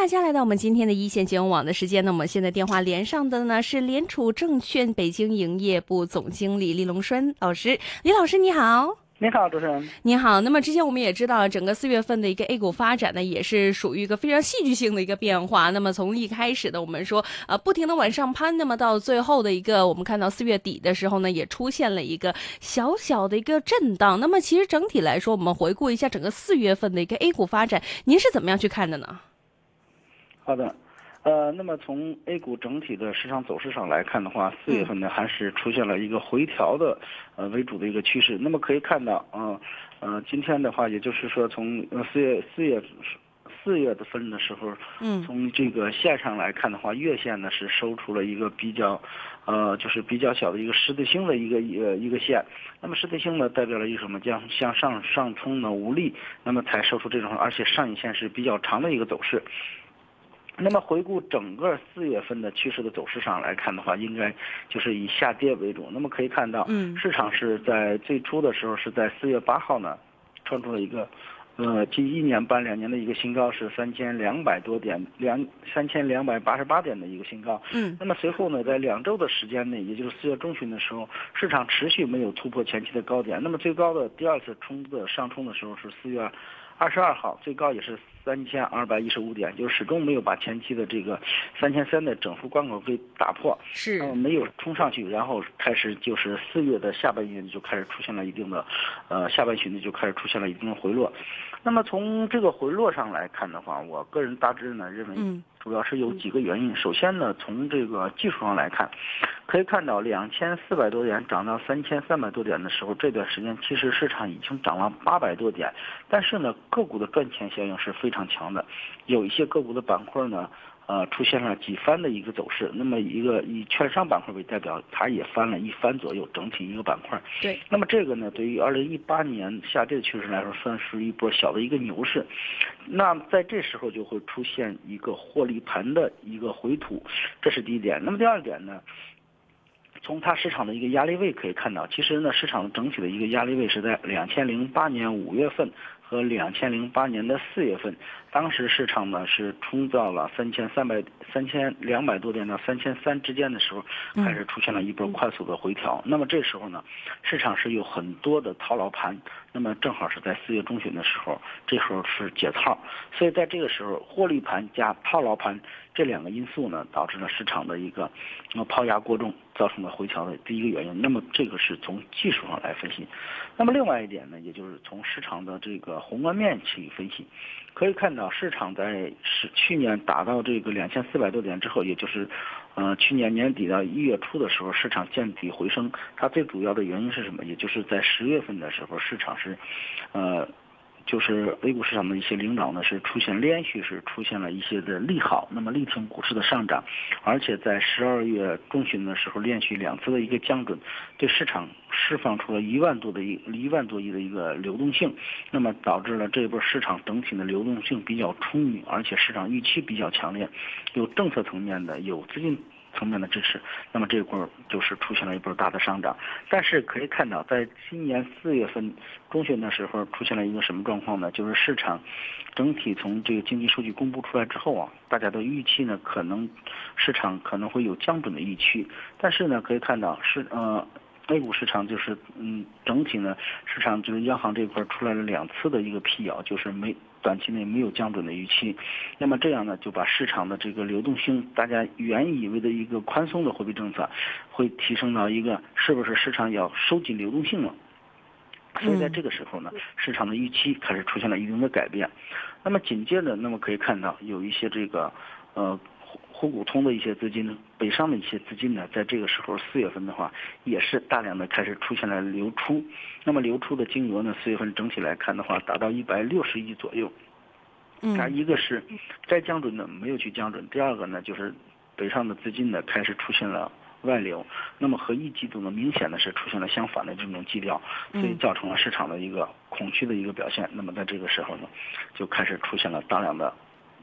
大家来到我们今天的一线金融网的时间呢，我们现在电话连上的呢是联储证券北京营业部总经理李龙栓老师，李老师你好。你好，主持人。你好。那么之前我们也知道，整个四月份的一个 A 股发展呢，也是属于一个非常戏剧性的一个变化。那么从一开始的我们说，呃，不停的往上攀，那么到最后的一个，我们看到四月底的时候呢，也出现了一个小小的一个震荡。那么其实整体来说，我们回顾一下整个四月份的一个 A 股发展，您是怎么样去看的呢？好的。呃，那么从 A 股整体的市场走势上来看的话，四月份呢还是出现了一个回调的，呃为主的一个趋势。那么可以看到，啊，呃，今天的话，也就是说从四月四月四月的份的时候，嗯，从这个线上来看的话，月线呢是收出了一个比较，呃，就是比较小的一个十字星的一个呃一个线。那么十字星呢代表了一个什么？将向上上冲呢无力，那么才收出这种，而且上影线是比较长的一个走势。那么回顾整个四月份的趋势的走势上来看的话，应该就是以下跌为主。那么可以看到，嗯，市场是在最初的时候是在四月八号呢，创出了一个，呃，近一年半两年的一个新高，是三千两百多点，两三千两百八十八点的一个新高。嗯，那么随后呢，在两周的时间内，也就是四月中旬的时候，市场持续没有突破前期的高点。那么最高的第二次冲的上冲的时候是四月二十二号，最高也是。三千二百一十五点，就始终没有把前期的这个三千三的整数关口给打破，是，没有冲上去，然后开始就是四月的下半旬就开始出现了一定的，呃，下半旬呢就开始出现了一定的回落。那么从这个回落上来看的话，我个人大致呢认为，主要是有几个原因。首先呢，从这个技术上来看，可以看到两千四百多点涨到三千三百多点的时候，这段时间其实市场已经涨了八百多点，但是呢，个股的赚钱效应是非常强的，有一些个股的板块呢。呃，出现了几番的一个走势，那么一个以券商板块为代表，它也翻了一番左右，整体一个板块。对。那么这个呢，对于二零一八年下跌的趋势来说，算是一波小的一个牛市。那在这时候就会出现一个获利盘的一个回吐，这是第一点。那么第二点呢，从它市场的一个压力位可以看到，其实呢，市场整体的一个压力位是在两千零八年五月份。和两千零八年的四月份，当时市场呢是冲到了三千三百、三千两百多点到三千三之间的时候，开始出现了一波快速的回调。那么这时候呢，市场是有很多的套牢盘，那么正好是在四月中旬的时候，这时候是解套，所以在这个时候，获利盘加套牢盘这两个因素呢，导致了市场的一个那么抛压过重，造成了回调的第一个原因。那么这个是从技术上来分析。那么另外一点呢，也就是从市场的这个宏观面去分析，可以看到市场在是去年达到这个两千四百多点之后，也就是，呃去年年底到一月初的时候，市场见底回升。它最主要的原因是什么？也就是在十月份的时候，市场是，呃。就是 A 股市场的一些领导呢，是出现连续是出现了一些的利好，那么力挺股市的上涨，而且在十二月中旬的时候连续两次的一个降准，对市场释放出了一万多的一一万多亿的一个流动性，那么导致了这一波市场整体的流动性比较充裕，而且市场预期比较强烈，有政策层面的，有资金。层面的支持，那么这一波就是出现了一波大的上涨。但是可以看到，在今年四月份中旬的时候，出现了一个什么状况呢？就是市场整体从这个经济数据公布出来之后啊，大家的预期呢，可能市场可能会有降准的预期。但是呢，可以看到是呃，A 股市场就是嗯，整体呢，市场就是央行这块出来了两次的一个辟谣，就是没。短期内没有降准的预期，那么这样呢，就把市场的这个流动性，大家原以为的一个宽松的货币政策，会提升到一个是不是市场要收紧流动性了？所以在这个时候呢，市场的预期开始出现了一定的改变。那么紧接着，那么可以看到有一些这个，呃。沪股通的一些资金呢，北上的一些资金呢，在这个时候四月份的话，也是大量的开始出现了流出。那么流出的金额呢，四月份整体来看的话，达到一百六十亿左右。嗯。它一个是该降准的没有去降准，第二个呢，就是北上的资金呢开始出现了外流。那么和一季度呢，明显的是出现了相反的这种基调，所以造成了市场的一个恐惧的一个表现。那么在这个时候呢，就开始出现了大量的。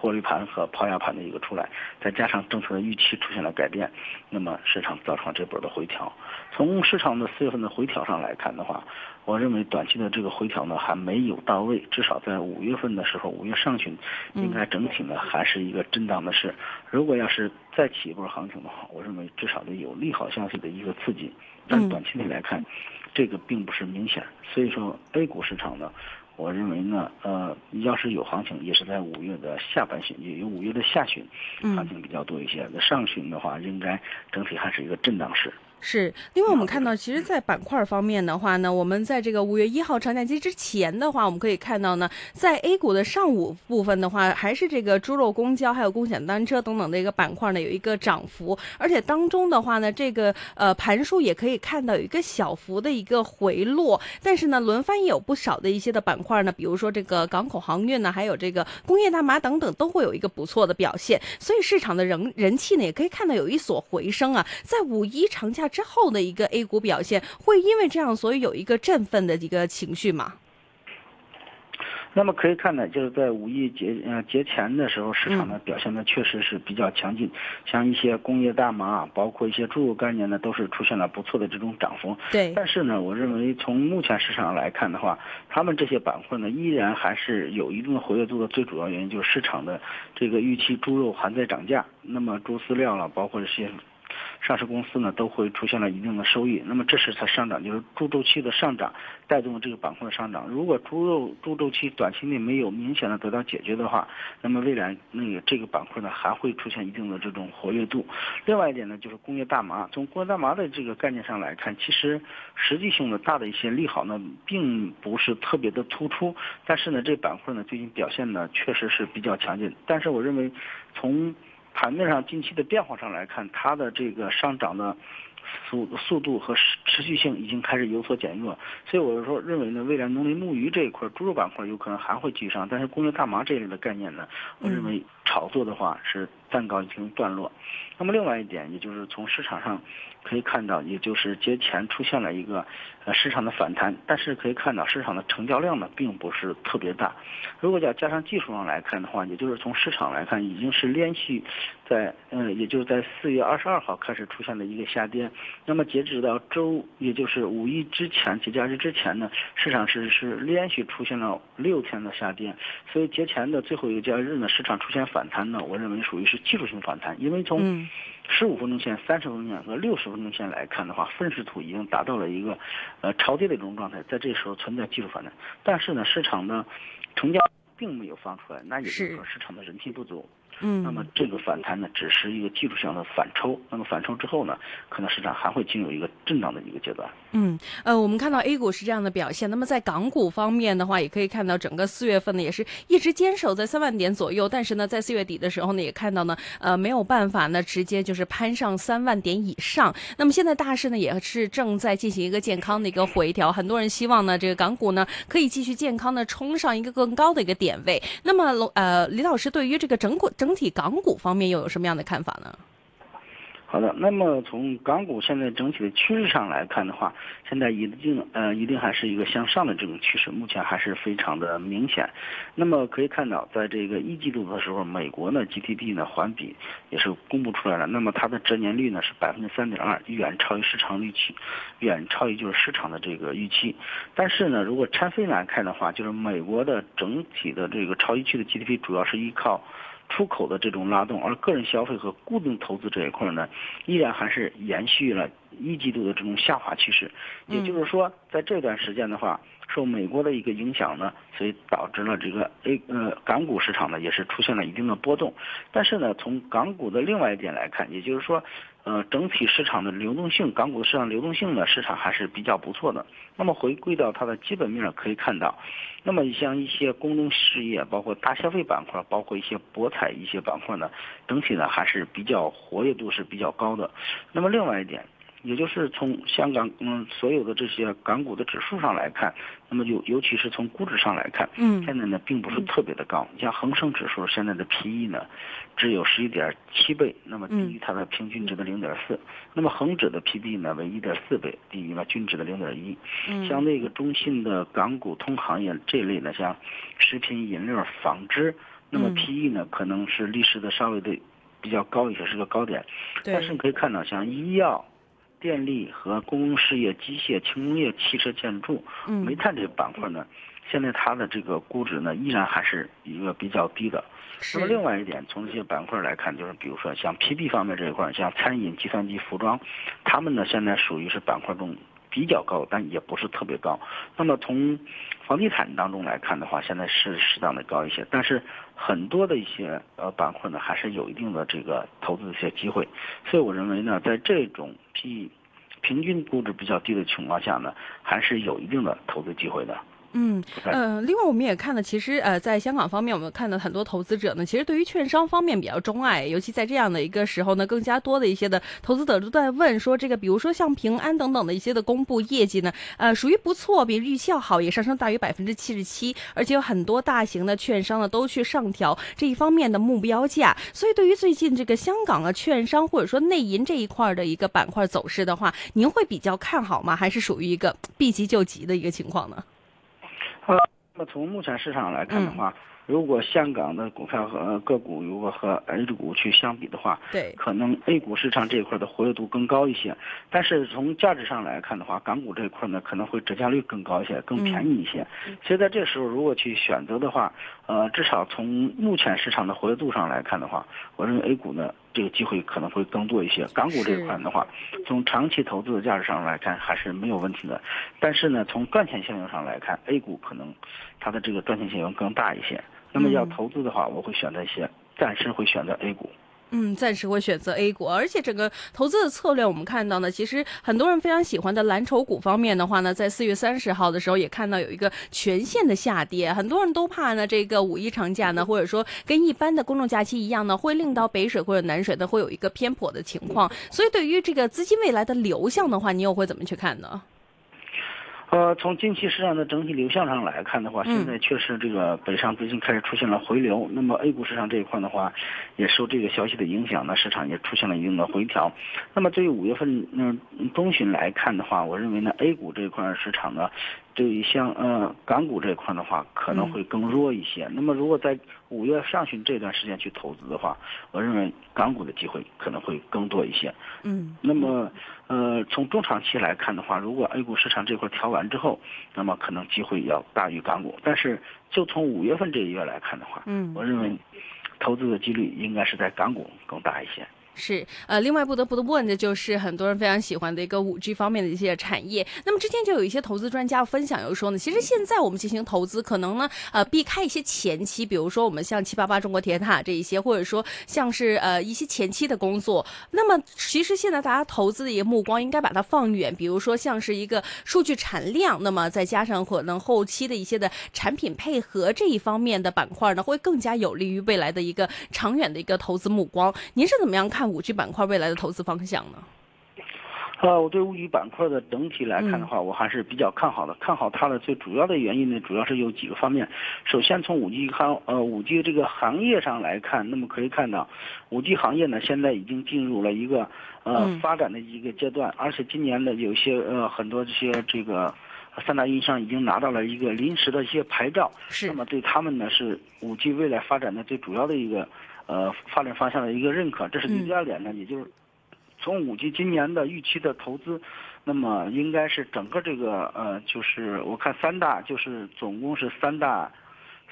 获利盘和抛压盘的一个出来，再加上政策的预期出现了改变，那么市场造成了这波的回调。从市场的四月份的回调上来看的话，我认为短期的这个回调呢还没有到位，至少在五月份的时候，五月上旬应该整体呢还是一个震荡的市。如果要是再起一波行情的话，我认为至少得有利好消息的一个刺激。但短期内来看，这个并不是明显。所以说 A 股市场呢，我认为呢，呃，要是有行情，也是在五月的下半旬，也有五月的下旬，行情比较多一些。那上旬的话，应该整体还是一个震荡市。是，另外我们看到，其实，在板块方面的话呢，我们在这个五月一号长假期之前的话，我们可以看到呢，在 A 股的上午部分的话，还是这个猪肉、公交还有共享单车等等的一个板块呢，有一个涨幅，而且当中的话呢，这个呃盘数也可以看到有一个小幅的一个回落，但是呢，轮番也有不少的一些的板块呢，比如说这个港口航运呢，还有这个工业大麻等等，都会有一个不错的表现，所以市场的人人气呢，也可以看到有一所回升啊，在五一长假。之后的一个 A 股表现，会因为这样，所以有一个振奋的一个情绪吗？那么可以看呢，就是在五一节呃节前的时候，市场呢表现的确实是比较强劲，像一些工业大麻，包括一些猪肉概念呢，都是出现了不错的这种涨幅。对。但是呢，我认为从目前市场来看的话，他们这些板块呢，依然还是有一定的活跃度的。最主要原因就是市场的这个预期猪肉还在涨价，那么猪饲料了，包括这些。上市公司呢都会出现了一定的收益，那么这是它上涨，就是猪周期的上涨带动了这个板块的上涨。如果猪肉猪周期短期内没有明显的得到解决的话，那么未来那个这个板块呢还会出现一定的这种活跃度。另外一点呢就是工业大麻，从工业大麻的这个概念上来看，其实实际性的大的一些利好呢并不是特别的突出，但是呢这板块呢最近表现呢确实是比较强劲。但是我认为从盘面上近期的变化上来看，它的这个上涨的速速度和持持续性已经开始有所减弱，所以我说认为呢，未来农林牧渔这一块、猪肉板块有可能还会继续上，但是工业大麻这一类的概念呢，我认为炒作的话是暂告一定段落。那么另外一点，也就是从市场上可以看到，也就是节前出现了一个呃市场的反弹，但是可以看到市场的成交量呢并不是特别大。如果要加上技术上来看的话，也就是从市场来看，已经是连续在呃，也就是在四月二十二号开始出现了一个下跌。那么截止到周，也就是五一之前节假日之前呢，市场是是连续出现了六天的下跌。所以节前的最后一个交易日呢，市场出现反弹呢，我认为属于是技术性反弹，因为从十五分钟线、三十分钟线和六十分钟线来看的话，分时图已经达到了一个呃超跌的一种状态，在这时候存在技术反弹，但是呢，市场的成交并没有放出来，那也就是说市场的人气不足。嗯，那么这个反弹呢，只是一个技术上的反抽。那么反抽之后呢，可能市场还会进入一个震荡的一个阶段。嗯，呃，我们看到 A 股是这样的表现。那么在港股方面的话，也可以看到整个四月份呢，也是一直坚守在三万点左右。但是呢，在四月底的时候呢，也看到呢，呃，没有办法呢，直接就是攀上三万点以上。那么现在大势呢，也是正在进行一个健康的一个回调。很多人希望呢，这个港股呢，可以继续健康的冲上一个更高的一个点位。那么，呃，李老师对于这个整股整体港股方面又有什么样的看法呢？好的，那么从港股现在整体的趋势上来看的话，现在一定呃一定还是一个向上的这种趋势，目前还是非常的明显。那么可以看到，在这个一季度的时候，美国呢 GDP 呢环比也是公布出来了，那么它的折年率呢是百分之三点二，远超于市场预期，远超于就是市场的这个预期。但是呢，如果拆分来看的话，就是美国的整体的这个超预期的 GDP 主要是依靠。出口的这种拉动，而个人消费和固定投资这一块呢，依然还是延续了一季度的这种下滑趋势。也就是说，在这段时间的话，受美国的一个影响呢，所以导致了这个 A 呃港股市场呢也是出现了一定的波动。但是呢，从港股的另外一点来看，也就是说。呃，整体市场的流动性，港股市场流动性呢，市场还是比较不错的。那么回归到它的基本面可以看到，那么像一些公用事业，包括大消费板块，包括一些博彩一些板块呢，整体呢还是比较活跃度是比较高的。那么另外一点。也就是从香港嗯所有的这些港股的指数上来看，那么尤尤其是从估值上来看，嗯，现在呢并不是特别的高。像恒生指数现在的 P/E 呢，只有十一点七倍，那么低于它的平均值的零点四。那么恒指的 P/B 呢为一点四倍，低于了均值的零点一。像那个中信的港股通行业这类的，像食品饮料、纺织。那么嗯 PE 呢可能是历史的稍微的比较高一些，是个高点。但是你，可以看到，像医药、电力和公共事业、机械、轻工业、汽车、建筑、煤嗯，炭这个板块呢，现在它的这个估值呢依然还是一个比较低的。那么另，外一点，从这些板块来看，就是比如说像 PB 方面这一块，像餐饮、计算机、服装，他们呢现在属于是板块中比较高，但也不是特别高。那么从房地产当中来看的话，现在是适当的高一些，但是很多的一些呃板块呢，还是有一定的这个投资的一些机会。所以我认为呢，在这种 P 平均估值比较低的情况下呢，还是有一定的投资机会的。嗯。呃，另外我们也看到，其实呃，在香港方面，我们看到很多投资者呢，其实对于券商方面比较钟爱，尤其在这样的一个时候呢，更加多的一些的投资者都在问说，这个比如说像平安等等的一些的公布业绩呢，呃，属于不错，比预期要好，也上升大于百分之七十七，而且有很多大型的券商呢都去上调这一方面的目标价，所以对于最近这个香港的券商或者说内银这一块儿的一个板块走势的话，您会比较看好吗？还是属于一个 避急就急的一个情况呢？呃，那么从目前市场来看的话，如果香港的股票和呃个股如果和 H 股去相比的话，对，可能 A 股市场这一块的活跃度更高一些，但是从价值上来看的话，港股这一块呢可能会折价率更高一些，更便宜一些。所以在这时候如果去选择的话，呃，至少从目前市场的活跃度上来看的话，我认为 A 股呢这个机会可能会更多一些。港股这一块的话，从长期投资的价值上来看还是没有问题的，但是呢从赚钱效应上来看，A 股可能它的这个赚钱效应更大一些。那么要嗯投资的话，我会选择一些，暂时会选择 A 股。嗯，嗯暂时会选择 A 股，而且整个投资的策略，我们看到呢，其实很多人非常喜欢的蓝筹股方面的话呢，在四月三十号的时候也看到有一个全线的下跌，很多人都怕呢，这个五一长假呢，或者说跟一般的公众假期一样呢，会令到北水或者南水呢会有一个偏颇的情况，所以对于这个资金未来的流向的话，你又会怎么去看呢？呃，从近期市场的整体流向上来看的话，嗯现在确实这个北上资金开始出现了回流。那么 A 股市场这一块的话，也受这个消息的影响呢，市场也出现了一定的回调。那么对于五月份嗯中旬来看的话，我认为呢 A 股这一块市场呢，对于像呃港股这一块的话，可能会更弱一些。那么如果在五月上旬这段时间去投资的话，我认为港股的机会可能会更多一些。嗯那么，呃，从中长期来看的话，如果 A 股市场这块调完之后，那么可能机会要大于港股。但是，就从五月份这一月来看的话，嗯我认为投资的几率应该是在港股更大一些。是，呃，另外不得不的问的就是很多人非常喜欢的一个五 G 方面的一些产业。那么之前就有一些投资专家分享，有说呢，其实现在我们进行投资，可能呢，呃，避开一些前期，比如说我们像七八八中国铁塔这一些，或者说像是呃一些前期的工作。那么其实现在大家投资的一个目光应该把它放远，比如说像是一个数据产量，那么再加上可能后期的一些的产品配合这一方面的板块呢，会更加有利于未来的一个长远的一个投资目光。您是怎么样看五 G 板块未来的投资方向呢？呃，我对物语板块的整体来看的话，我还是比较看好的。看好它的最主要的原因呢，主要是有几个方面。首先从五 G 行呃五 G 这个行业上来看，那么可以看到，五 G 行业呢现在已经进入了一个呃嗯发展的一个阶段，而且今年的有些呃很多这些这个。三大运营商已经拿到了一个临时的一些牌照，是那么对他们呢是五 G 未来发展的最主要的一个呃发展方向的一个认可。这是第二点呢，也就是从五 G 今年的预期的投资，那么应该是整个这个呃，就是我看三大就是总共是三大，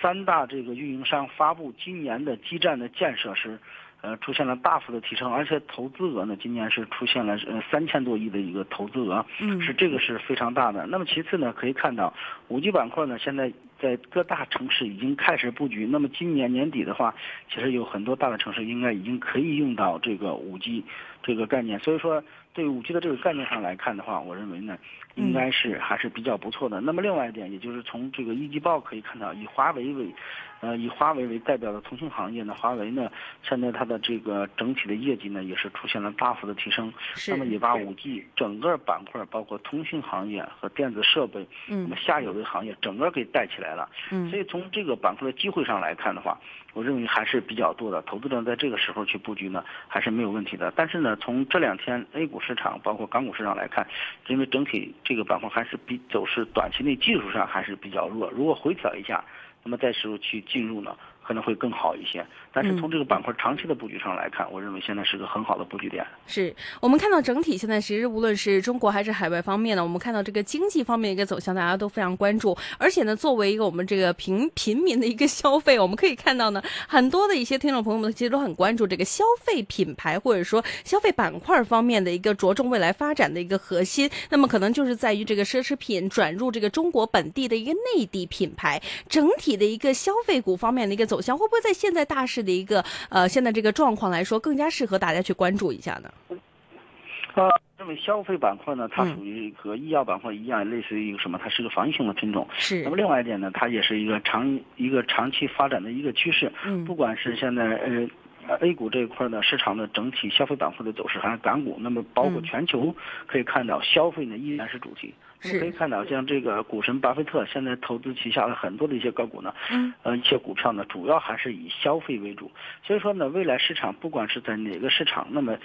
三大这个运营商发布今年的基站的建设是，呃出现了大幅的提升，而且投资额呢今年是出现了呃三千多亿的一个投资额，嗯是这个是非常大的。那么其次呢，可以看到五 G 板块呢现在在各大城市已经开始布局，那么今年年底的话，其实有很多大的城市应该已经可以用到这个五 G 这个概念，所以说对五 G 的这个概念上来看的话，我认为呢，应该是还是比较不错的。那么另外一点，也就是从这个一季报可以看到，以华为为，呃，以华为为代表的通信行业呢，华为呢，现在它的这个整体的业绩呢，也是出现了大幅的提升。是那么也把五 G 整个板块，包括通信行业和电子设备，那嗯么下游的行业整个给带起来了。嗯所以从这个板块的机会上来看的话，我认为还是比较多的。投资者在这个时候去布局呢，还是没有问题的。但是呢，从这两天 A 股市场包括港股市场来看，因为整体这个板块还是比走势短期内技术上还是比较弱。如果回调一下，那么在时候去进入呢，可能会更好一些。但是从这个板块长期的布局上来看，我认为现在是个很好的布局点。是我们看到整体现在其实无论是中国还是海外方面呢，我们看到这个经济方面一个走向，大家都非常关注。而且呢，作为一个我们这个平 平民的一个消费，我们可以看到呢，很多的一些听众朋友们其实都很关注这个消费品牌或者说消费板块方面的一个着重未来发展的一个核心。那么可能就是在于这个奢侈品转入这个中国本地的一个内地品牌，整体的一个消费股方面的一个走向，会不会在现在大势的一个呃现在这个状况来说，更加适合大家去关注一下呢？啊，认为消费板块呢，它属于和医药板块一样，类似于一个什么？它是个防御性的品种。是。那么另外一点呢，它也是一个长一个长期发展的一个趋势。嗯。不管是现在呃。A 股这一块呢，市场的整体消费板块的走势还是港股，那么包括全球可以看到，消费呢依然是主题。那么可以看到，像这个股神巴菲特现在投资旗下的很多的一些个股呢，呃，一些股票呢，主要还是以消费为主。所以说呢，未来市场不管是在哪个市场，那么，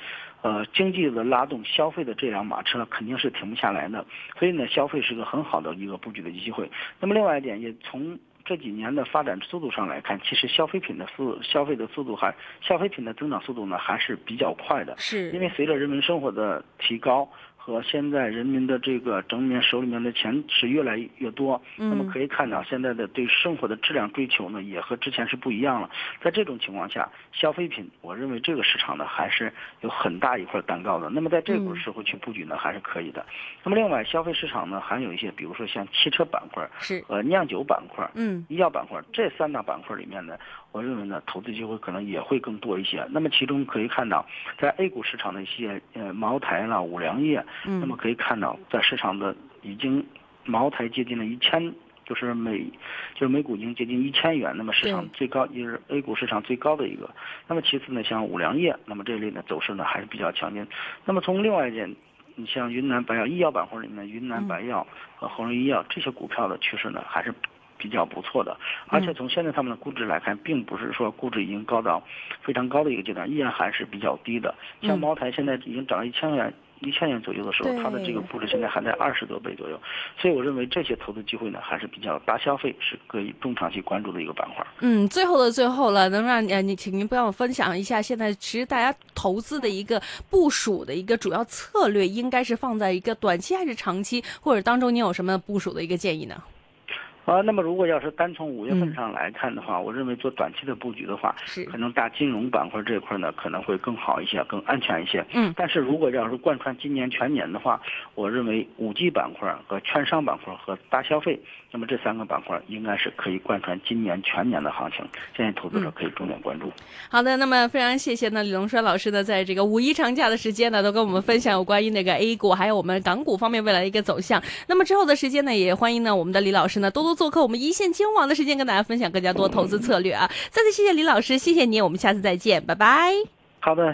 呃，经济的拉动，消费的这辆马车，肯定是停不下来的。所以呢，消费是个很好的一个布局的机会。那么另外一点，也从。这几年的发展速度上来看，其实消费品的速消费的速度还消费品的增长速度呢还是比较快的，是因为随着人们生活的提高。和现在人民的这个整面手里面的钱是越来越多，那么可以看到现在的对生活的质量追求呢，也和之前是不一样了。在这种情况下，消费品，我认为这个市场呢还是有很大一块蛋糕的。那么在这个时候去布局呢，还是可以的。那么另外，消费市场呢还有一些，比如说像汽车板块，是呃酿酒板块，嗯，医药板块这三大板块里面呢，我认为呢投资机会可能也会更多一些。那么其中可以看到，在 A 股市场的一些呃茅台啦、五粮液。那么可以看到，在市场的已经茅台接近了一千，就是每就是每股已经接近一千元。那么市场最高也是 A 股市场最高的一个。那么其次呢，像五粮液，那么这类呢走势呢还是比较强劲。那么从另外一点，你像云南白药医药板块里面，云南白药和恒瑞医药这些股票的趋势呢还是比较不错的。而且从现在他们的估值来看，并不是说估值已经高到非常高的一个阶段，依然还是比较低的。像茅台现在已经涨了一千元。一千元左右的时候，它的这个估值现在还在二十多倍左右，所以我认为这些投资机会呢还是比较大，消费是可以中长期关注的一个板块。嗯，最后的最后了，能让呃你，请您帮我分享一下，现在其实大家投资的一个部署的一个主要策略，应该是放在一个短期还是长期，或者当中你有什么部署的一个建议呢？啊，那么如果要是单从五月份上来看的话，我认为做短期的布局的话，是可能大金融板块这一块呢可能会更好一些，更安全一些。嗯，但是如果要是贯穿今年全年的话，我认为五 G 板块和券商板块和大消费，那么这三个板块应该是可以贯穿今年全年的行情，建议投资者可以重点关注。好的，那么非常谢谢呢李龙栓老师呢，在这个五一长假的时间呢，都跟我们分享有关于那个 A 股还有我们港股方面未来的一个走向。那么之后的时间呢，也欢迎呢我们的李老师呢多多做客我们一线。金网的时间跟大家分享更加多投资策略啊！再次谢谢李老师，谢谢您，我们下次再见，拜拜。好的。